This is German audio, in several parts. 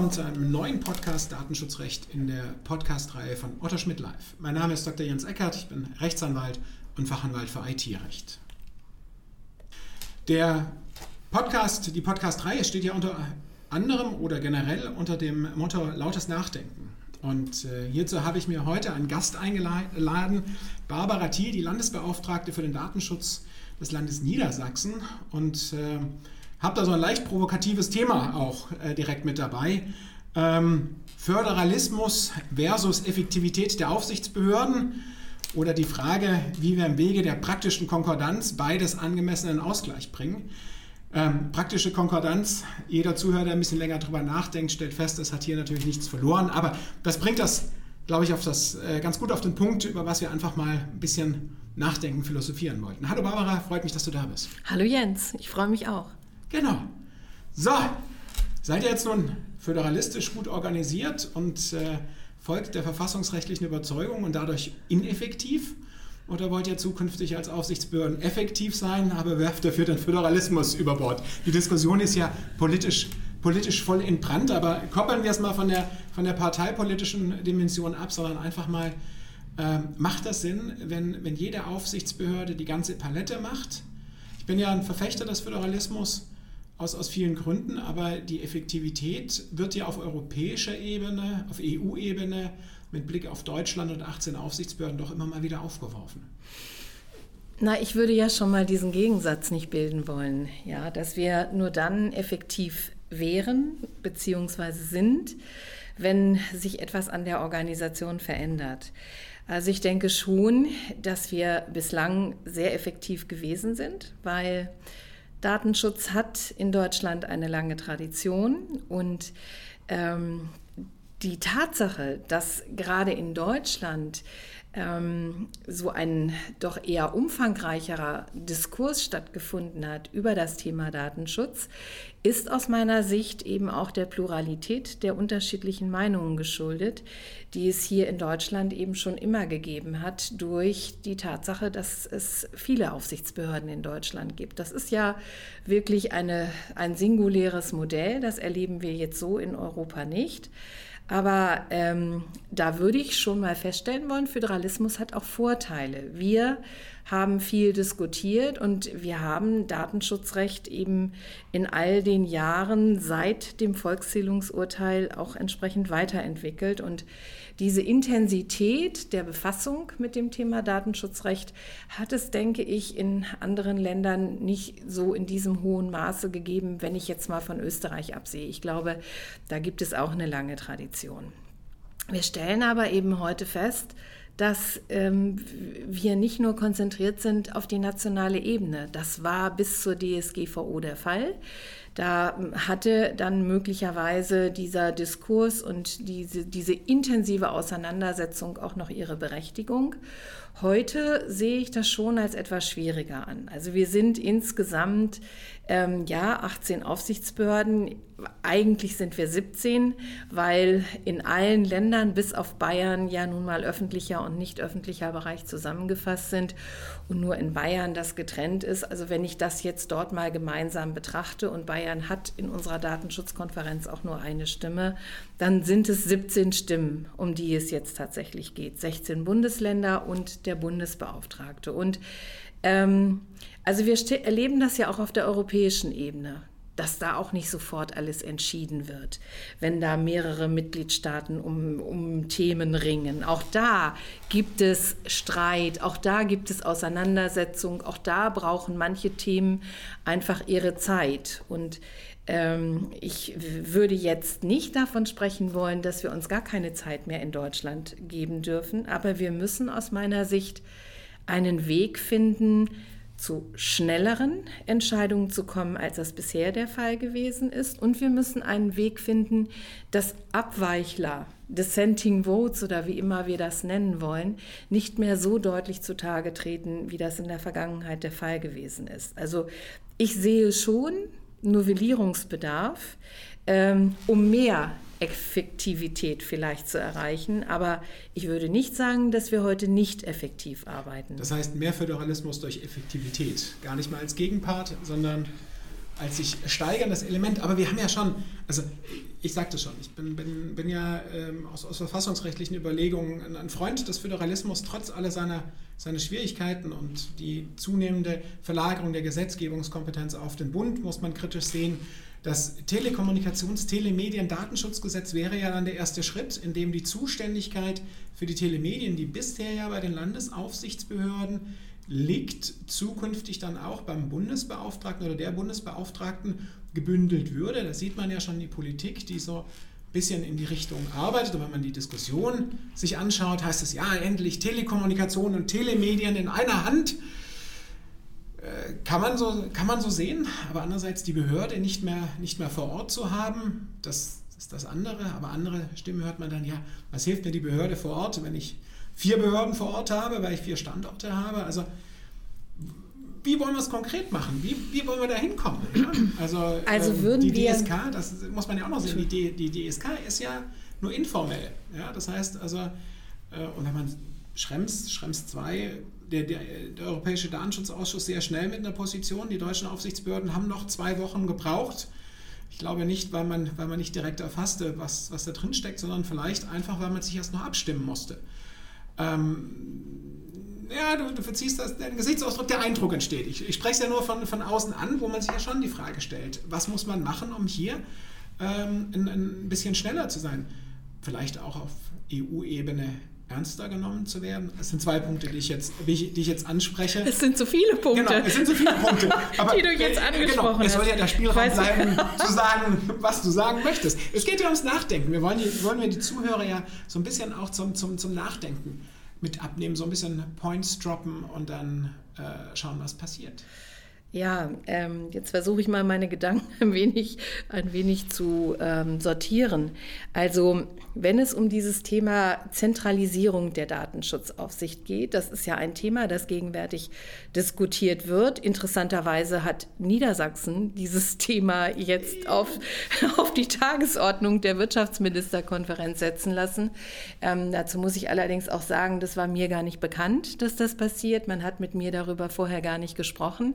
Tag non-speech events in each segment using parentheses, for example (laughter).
Willkommen zu einem neuen Podcast Datenschutzrecht in der Podcast-Reihe von Otto Schmidt Live. Mein Name ist Dr. Jens Eckert, ich bin Rechtsanwalt und Fachanwalt für IT-Recht. Der Podcast, die Podcast-Reihe steht ja unter anderem oder generell unter dem Motto Lautes Nachdenken. Und äh, hierzu habe ich mir heute einen Gast eingeladen, Barbara Thiel, die Landesbeauftragte für den Datenschutz des Landes Niedersachsen. Und äh, habe da so ein leicht provokatives Thema auch äh, direkt mit dabei. Ähm, Föderalismus versus Effektivität der Aufsichtsbehörden oder die Frage, wie wir im Wege der praktischen Konkordanz beides angemessenen Ausgleich bringen. Ähm, praktische Konkordanz, jeder Zuhörer, der ein bisschen länger drüber nachdenkt, stellt fest, es hat hier natürlich nichts verloren, aber das bringt das, glaube ich, auf das, äh, ganz gut auf den Punkt, über was wir einfach mal ein bisschen nachdenken, philosophieren wollten. Hallo Barbara, freut mich, dass du da bist. Hallo Jens, ich freue mich auch. Genau. So, seid ihr jetzt nun föderalistisch gut organisiert und äh, folgt der verfassungsrechtlichen Überzeugung und dadurch ineffektiv? Oder wollt ihr zukünftig als Aufsichtsbehörden effektiv sein, aber werft dafür den Föderalismus über Bord? Die Diskussion ist ja politisch, politisch voll in Brand, aber koppeln wir es mal von der, von der parteipolitischen Dimension ab, sondern einfach mal, äh, macht das Sinn, wenn, wenn jede Aufsichtsbehörde die ganze Palette macht? Ich bin ja ein Verfechter des Föderalismus aus, aus vielen Gründen, aber die Effektivität wird ja auf europäischer Ebene, auf EU-Ebene mit Blick auf Deutschland und 18 Aufsichtsbehörden doch immer mal wieder aufgeworfen. Na, ich würde ja schon mal diesen Gegensatz nicht bilden wollen, ja, dass wir nur dann effektiv wären bzw. sind, wenn sich etwas an der Organisation verändert. Also ich denke schon, dass wir bislang sehr effektiv gewesen sind, weil Datenschutz hat in Deutschland eine lange Tradition und ähm, die Tatsache, dass gerade in Deutschland ähm, so ein doch eher umfangreicherer Diskurs stattgefunden hat über das Thema Datenschutz, ist aus meiner Sicht eben auch der Pluralität der unterschiedlichen Meinungen geschuldet, die es hier in Deutschland eben schon immer gegeben hat durch die Tatsache, dass es viele Aufsichtsbehörden in Deutschland gibt. Das ist ja wirklich eine, ein singuläres Modell, das erleben wir jetzt so in Europa nicht. Aber ähm, da würde ich schon mal feststellen wollen, Föderalismus hat auch Vorteile. Wir haben viel diskutiert und wir haben Datenschutzrecht eben in all den Jahren seit dem Volkszählungsurteil auch entsprechend weiterentwickelt. Und diese Intensität der Befassung mit dem Thema Datenschutzrecht hat es, denke ich, in anderen Ländern nicht so in diesem hohen Maße gegeben, wenn ich jetzt mal von Österreich absehe. Ich glaube, da gibt es auch eine lange Tradition. Wir stellen aber eben heute fest, dass ähm, wir nicht nur konzentriert sind auf die nationale Ebene. Das war bis zur DSGVO der Fall. Da hatte dann möglicherweise dieser Diskurs und diese, diese intensive Auseinandersetzung auch noch ihre Berechtigung. Heute sehe ich das schon als etwas schwieriger an. Also wir sind insgesamt ähm, ja 18 Aufsichtsbehörden. Eigentlich sind wir 17, weil in allen Ländern bis auf Bayern ja nun mal öffentlicher und nicht öffentlicher Bereich zusammengefasst sind und nur in Bayern das getrennt ist. Also wenn ich das jetzt dort mal gemeinsam betrachte und Bayern hat in unserer Datenschutzkonferenz auch nur eine Stimme, dann sind es 17 Stimmen, um die es jetzt tatsächlich geht. 16 Bundesländer und der Bundesbeauftragte. Und ähm, also wir erleben das ja auch auf der europäischen Ebene dass da auch nicht sofort alles entschieden wird, wenn da mehrere Mitgliedstaaten um, um Themen ringen. Auch da gibt es Streit, auch da gibt es Auseinandersetzung, auch da brauchen manche Themen einfach ihre Zeit. Und ähm, ich würde jetzt nicht davon sprechen wollen, dass wir uns gar keine Zeit mehr in Deutschland geben dürfen, aber wir müssen aus meiner Sicht einen Weg finden, zu schnelleren Entscheidungen zu kommen, als das bisher der Fall gewesen ist. Und wir müssen einen Weg finden, dass Abweichler Dissenting Votes oder wie immer wir das nennen wollen, nicht mehr so deutlich zutage treten, wie das in der Vergangenheit der Fall gewesen ist. Also ich sehe schon Novellierungsbedarf, ähm, um mehr Effektivität vielleicht zu erreichen. Aber ich würde nicht sagen, dass wir heute nicht effektiv arbeiten. Das heißt, mehr Föderalismus durch Effektivität. Gar nicht mal als Gegenpart, sondern als sich steigerndes Element. Aber wir haben ja schon, also ich sagte schon, ich bin, bin, bin ja ähm, aus, aus, verfassungsrechtlichen Überlegungen ein Freund des Föderalismus, trotz aller seiner, seiner Schwierigkeiten und die zunehmende Verlagerung der Gesetzgebungskompetenz auf den Bund muss man kritisch sehen. Das Telekommunikations-, Telemedien-, Datenschutzgesetz wäre ja dann der erste Schritt, in dem die Zuständigkeit für die Telemedien, die bisher ja bei den Landesaufsichtsbehörden liegt, zukünftig dann auch beim Bundesbeauftragten oder der Bundesbeauftragten gebündelt würde. Da sieht man ja schon die Politik, die so ein bisschen in die Richtung arbeitet. Und wenn man die Diskussion sich anschaut, heißt es ja endlich Telekommunikation und Telemedien in einer Hand. Äh, kann man, so, kann man so sehen, aber andererseits die Behörde nicht mehr, nicht mehr vor Ort zu haben, das ist das andere. Aber andere Stimmen hört man dann, ja, was hilft mir die Behörde vor Ort, wenn ich vier Behörden vor Ort habe, weil ich vier Standorte habe? Also wie wollen wir es konkret machen? Wie, wie wollen wir da hinkommen? Ja? Also, also ähm, würden die wir DSK, das muss man ja auch noch sehen, die, die DSK ist ja nur informell. Ja? Das heißt also, äh, und wenn man Schrems, Schrems 2 der, der, der, Europäische Datenschutzausschuss sehr schnell mit einer Position. Die deutschen Aufsichtsbehörden haben noch zwei Wochen gebraucht. Ich glaube nicht, weil man, weil man nicht direkt erfasste, was, was da drin steckt, sondern vielleicht einfach, weil man sich erst noch abstimmen musste. Ähm, ja, du, du verziehst das, dein Gesichtsausdruck, der Eindruck entsteht. Ich, ich spreche es ja nur von, von außen an, wo man sich ja schon die Frage stellt, was muss man machen, um hier ähm, ein, ein bisschen schneller zu sein? Vielleicht auch auf EU-Ebene ernster genommen zu werden? Es sind zwei Punkte, die ich jetzt, die ich jetzt anspreche. Es sind so viele Punkte. Genau, es sind so viele Punkte. (laughs) Die du jetzt äh, angesprochen genau, Es soll ja der Spielraum bleiben, zu (laughs) sagen, was du sagen möchtest. Es geht ja ums Nachdenken. Wir wollen, die, wollen wir die Zuhörer ja so ein bisschen auch zum, zum, zum Nachdenken mit abnehmen, so ein bisschen Points droppen und dann äh, schauen, was passiert. Ja, ähm, jetzt versuche ich mal meine Gedanken (laughs) ein wenig, ein wenig zu ähm, sortieren. Also wenn es um dieses Thema Zentralisierung der Datenschutzaufsicht geht, das ist ja ein Thema, das gegenwärtig diskutiert wird. Interessanterweise hat Niedersachsen dieses (laughs) Thema jetzt auf, (laughs) auf die Tagesordnung der Wirtschaftsministerkonferenz setzen lassen. Ähm, dazu muss ich allerdings auch sagen, das war mir gar nicht bekannt, dass das passiert. Man hat mit mir darüber vorher gar nicht gesprochen.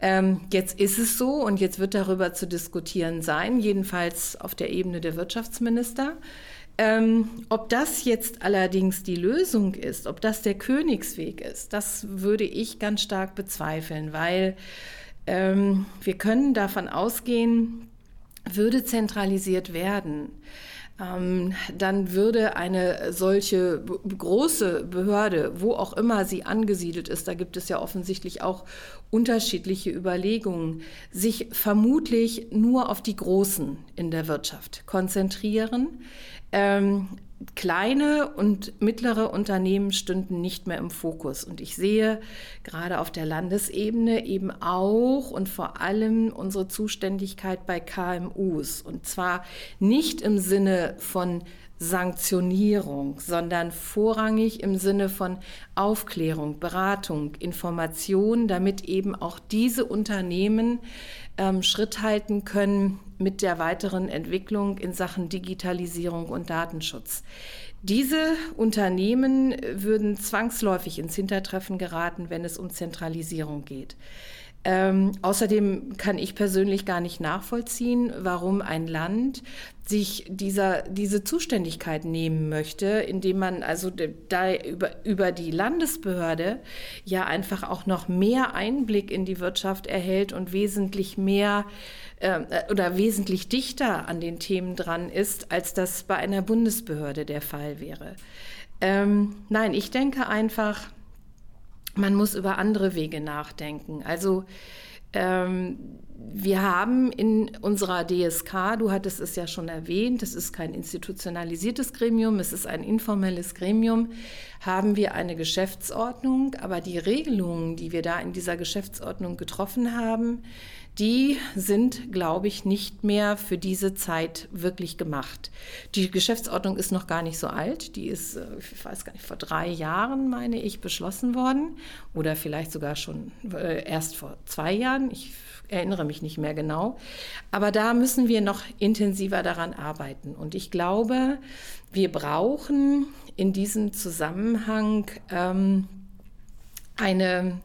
Ähm, jetzt ist es so und jetzt wird darüber zu diskutieren sein, jedenfalls auf der Ebene der Wirtschaftsminister. Ähm, ob das jetzt allerdings die Lösung ist, ob das der Königsweg ist, das würde ich ganz stark bezweifeln, weil ähm, wir können davon ausgehen, würde zentralisiert werden, ähm, dann würde eine solche große Behörde, wo auch immer sie angesiedelt ist, da gibt es ja offensichtlich auch unterschiedliche Überlegungen, sich vermutlich nur auf die Großen in der Wirtschaft konzentrieren. Ähm, kleine und mittlere Unternehmen stünden nicht mehr im Fokus. Und ich sehe gerade auf der Landesebene eben auch und vor allem unsere Zuständigkeit bei KMUs. Und zwar nicht im Sinne von Sanktionierung, sondern vorrangig im Sinne von Aufklärung, Beratung, Information, damit eben auch diese Unternehmen ähm, Schritt halten können mit der weiteren Entwicklung in Sachen Digitalisierung und Datenschutz. Diese Unternehmen würden zwangsläufig ins Hintertreffen geraten, wenn es um Zentralisierung geht. Ähm, außerdem kann ich persönlich gar nicht nachvollziehen, warum ein Land sich dieser, diese Zuständigkeit nehmen möchte, indem man also da über, über die Landesbehörde ja einfach auch noch mehr Einblick in die Wirtschaft erhält und wesentlich mehr äh, oder wesentlich dichter an den Themen dran ist, als das bei einer Bundesbehörde der Fall wäre. Ähm, nein, ich denke einfach, man muss über andere Wege nachdenken. Also ähm, wir haben in unserer DSK, du hattest es ja schon erwähnt, es ist kein institutionalisiertes Gremium, es ist ein informelles Gremium, haben wir eine Geschäftsordnung, aber die Regelungen, die wir da in dieser Geschäftsordnung getroffen haben, die sind, glaube ich, nicht mehr für diese Zeit wirklich gemacht. Die Geschäftsordnung ist noch gar nicht so alt. Die ist, äh, ich weiß gar nicht, vor drei Jahren, meine ich, beschlossen worden. Oder vielleicht sogar schon äh, erst vor zwei Jahren. Ich erinnere mich nicht mehr genau. Aber da müssen wir noch intensiver daran arbeiten. Und ich glaube, wir brauchen in diesem Zusammenhang ähm, eine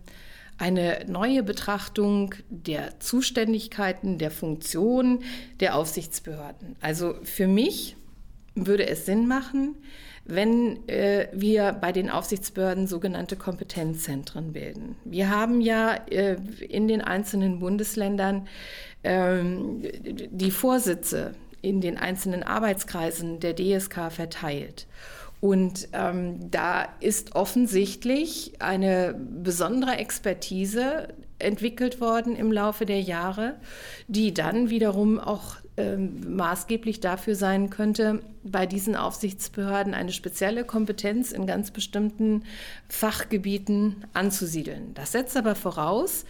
eine neue Betrachtung der Zuständigkeiten, der Funktion der Aufsichtsbehörden. Also für mich würde es Sinn machen, wenn äh, wir bei den Aufsichtsbehörden sogenannte Kompetenzzentren bilden. Wir haben ja äh, in den einzelnen Bundesländern ähm, die Vorsitze in den einzelnen Arbeitskreisen der DSK verteilt. Und ähm, da ist offensichtlich eine besondere Expertise entwickelt worden im Laufe der Jahre, die dann wiederum auch ähm, maßgeblich dafür sein könnte, bei diesen Aufsichtsbehörden eine spezielle Kompetenz in ganz bestimmten Fachgebieten anzusiedeln. Das setzt aber voraus,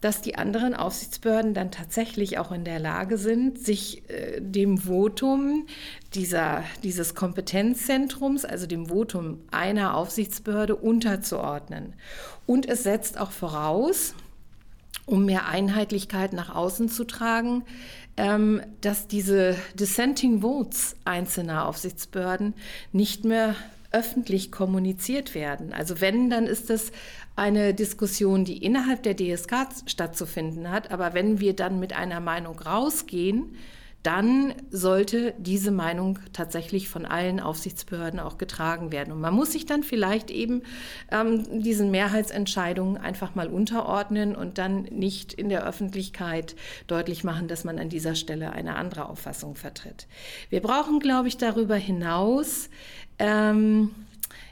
dass die anderen Aufsichtsbehörden dann tatsächlich auch in der Lage sind, sich äh, dem Votum dieser, dieses Kompetenzzentrums, also dem Votum einer Aufsichtsbehörde unterzuordnen. Und es setzt auch voraus, um mehr Einheitlichkeit nach außen zu tragen, ähm, dass diese Dissenting Votes einzelner Aufsichtsbehörden nicht mehr öffentlich kommuniziert werden. Also wenn, dann ist es eine Diskussion, die innerhalb der DSK stattzufinden hat. Aber wenn wir dann mit einer Meinung rausgehen, dann sollte diese Meinung tatsächlich von allen Aufsichtsbehörden auch getragen werden. Und man muss sich dann vielleicht eben ähm, diesen Mehrheitsentscheidungen einfach mal unterordnen und dann nicht in der Öffentlichkeit deutlich machen, dass man an dieser Stelle eine andere Auffassung vertritt. Wir brauchen, glaube ich, darüber hinaus ähm,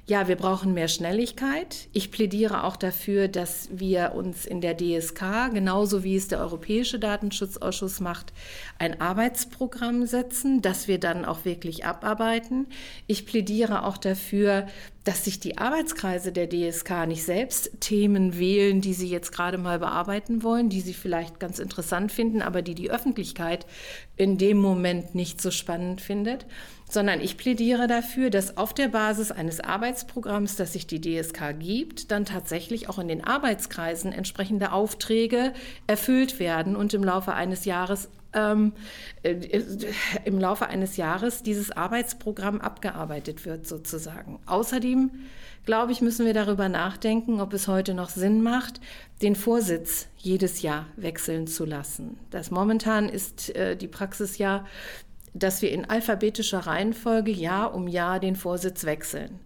ja, wir brauchen mehr Schnelligkeit. Ich plädiere auch dafür, dass wir uns in der DSK, genauso wie es der Europäische Datenschutzausschuss macht, ein Arbeitsprogramm setzen, das wir dann auch wirklich abarbeiten. Ich plädiere auch dafür, dass sich die Arbeitskreise der DSK nicht selbst Themen wählen, die sie jetzt gerade mal bearbeiten wollen, die sie vielleicht ganz interessant finden, aber die die Öffentlichkeit in dem Moment nicht so spannend findet, sondern ich plädiere dafür, dass auf der Basis eines Arbeitsprogramms, das sich die DSK gibt, dann tatsächlich auch in den Arbeitskreisen entsprechende Aufträge erfüllt werden und im Laufe eines Jahres ähm, äh, im Laufe eines Jahres dieses Arbeitsprogramm abgearbeitet wird sozusagen. Außerdem glaube ich, müssen wir darüber nachdenken, ob es heute noch Sinn macht, den Vorsitz jedes Jahr wechseln zu lassen. Das momentan ist äh, die Praxis ja, dass wir in alphabetischer Reihenfolge Jahr um Jahr den Vorsitz wechseln.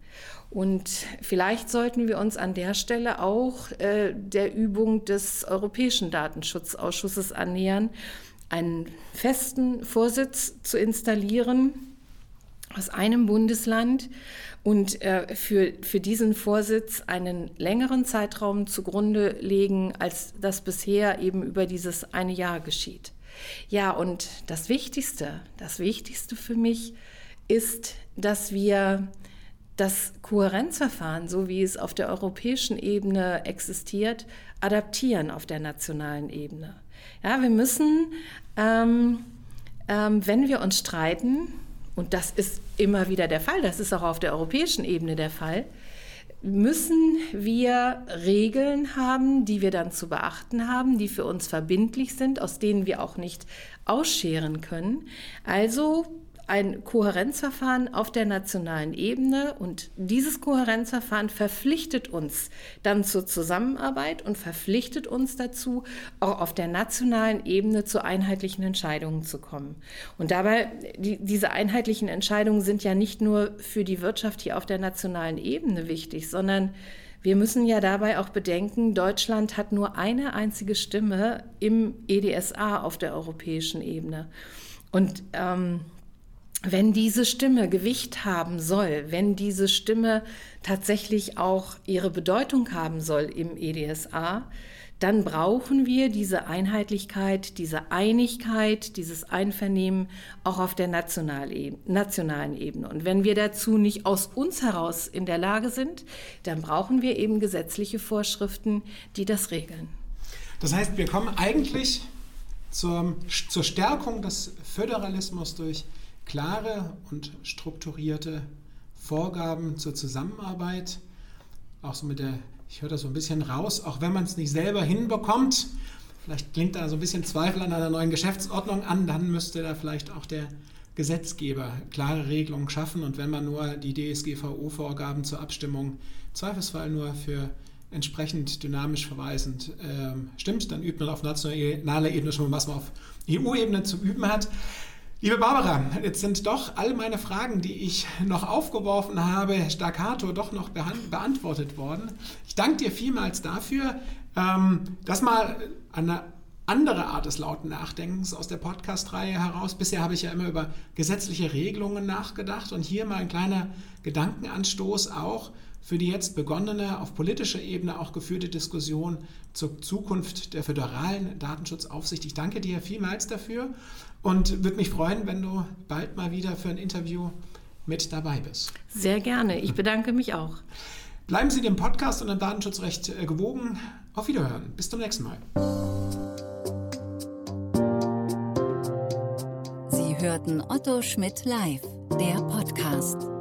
Und vielleicht sollten wir uns an der Stelle auch äh, der Übung des Europäischen Datenschutzausschusses annähern, einen festen Vorsitz zu installieren aus einem Bundesland und äh, für, für diesen Vorsitz einen längeren Zeitraum zugrunde legen, als das bisher eben über dieses eine Jahr geschieht. Ja, und das Wichtigste, das Wichtigste für mich ist, dass wir das Kohärenzverfahren, so wie es auf der europäischen Ebene existiert, adaptieren auf der nationalen Ebene. Ja, wir müssen, ähm, ähm, wenn wir uns streiten, und das ist immer wieder der Fall, das ist auch auf der europäischen Ebene der Fall, müssen wir Regeln haben, die wir dann zu beachten haben, die für uns verbindlich sind, aus denen wir auch nicht ausscheren können. Also ein Kohärenzverfahren auf der nationalen Ebene und dieses Kohärenzverfahren verpflichtet uns dann zur Zusammenarbeit und verpflichtet uns dazu, auch auf der nationalen Ebene zu einheitlichen Entscheidungen zu kommen. Und dabei, die, diese einheitlichen Entscheidungen sind ja nicht nur für die Wirtschaft hier auf der nationalen Ebene wichtig, sondern wir müssen ja dabei auch bedenken, Deutschland hat nur eine einzige Stimme im EDSA auf der europäischen Ebene. Und ähm, wenn diese Stimme Gewicht haben soll, wenn diese Stimme tatsächlich auch ihre Bedeutung haben soll im EDSA, dann brauchen wir diese Einheitlichkeit, diese Einigkeit, dieses Einvernehmen auch auf der nationalen Ebene. Und wenn wir dazu nicht aus uns heraus in der Lage sind, dann brauchen wir eben gesetzliche Vorschriften, die das regeln. Das heißt, wir kommen eigentlich zur, zur Stärkung des Föderalismus durch klare und strukturierte Vorgaben zur Zusammenarbeit. Auch so mit der, ich höre da so ein bisschen raus, auch wenn man es nicht selber hinbekommt, vielleicht klingt da so ein bisschen Zweifel an einer neuen Geschäftsordnung an, dann müsste da vielleicht auch der Gesetzgeber klare Regelungen schaffen und wenn man nur die DSGVO-Vorgaben zur Abstimmung Zweifelsfall nur für entsprechend dynamisch verweisend äh, stimmt, dann übt man auf nationaler Ebene schon, was man auf EU-Ebene zu üben hat. Liebe Barbara, jetzt sind doch all meine Fragen, die ich noch aufgeworfen habe, staccato doch noch beantwortet worden. Ich danke dir vielmals dafür. Ähm, das mal der andere Art des lauten Nachdenkens aus der Podcast-Reihe heraus. Bisher habe ich ja immer über gesetzliche Regelungen nachgedacht und hier mal ein kleiner Gedankenanstoß auch für die jetzt begonnene, auf politischer Ebene auch geführte Diskussion zur Zukunft der föderalen Datenschutzaufsicht. Ich danke dir vielmals dafür und würde mich freuen, wenn du bald mal wieder für ein Interview mit dabei bist. Sehr gerne. Ich bedanke mich auch. Bleiben Sie dem Podcast und dem Datenschutzrecht äh, gewogen. Auf Wiederhören. Bis zum nächsten Mal. hörten Otto Schmidt live, der Podcast.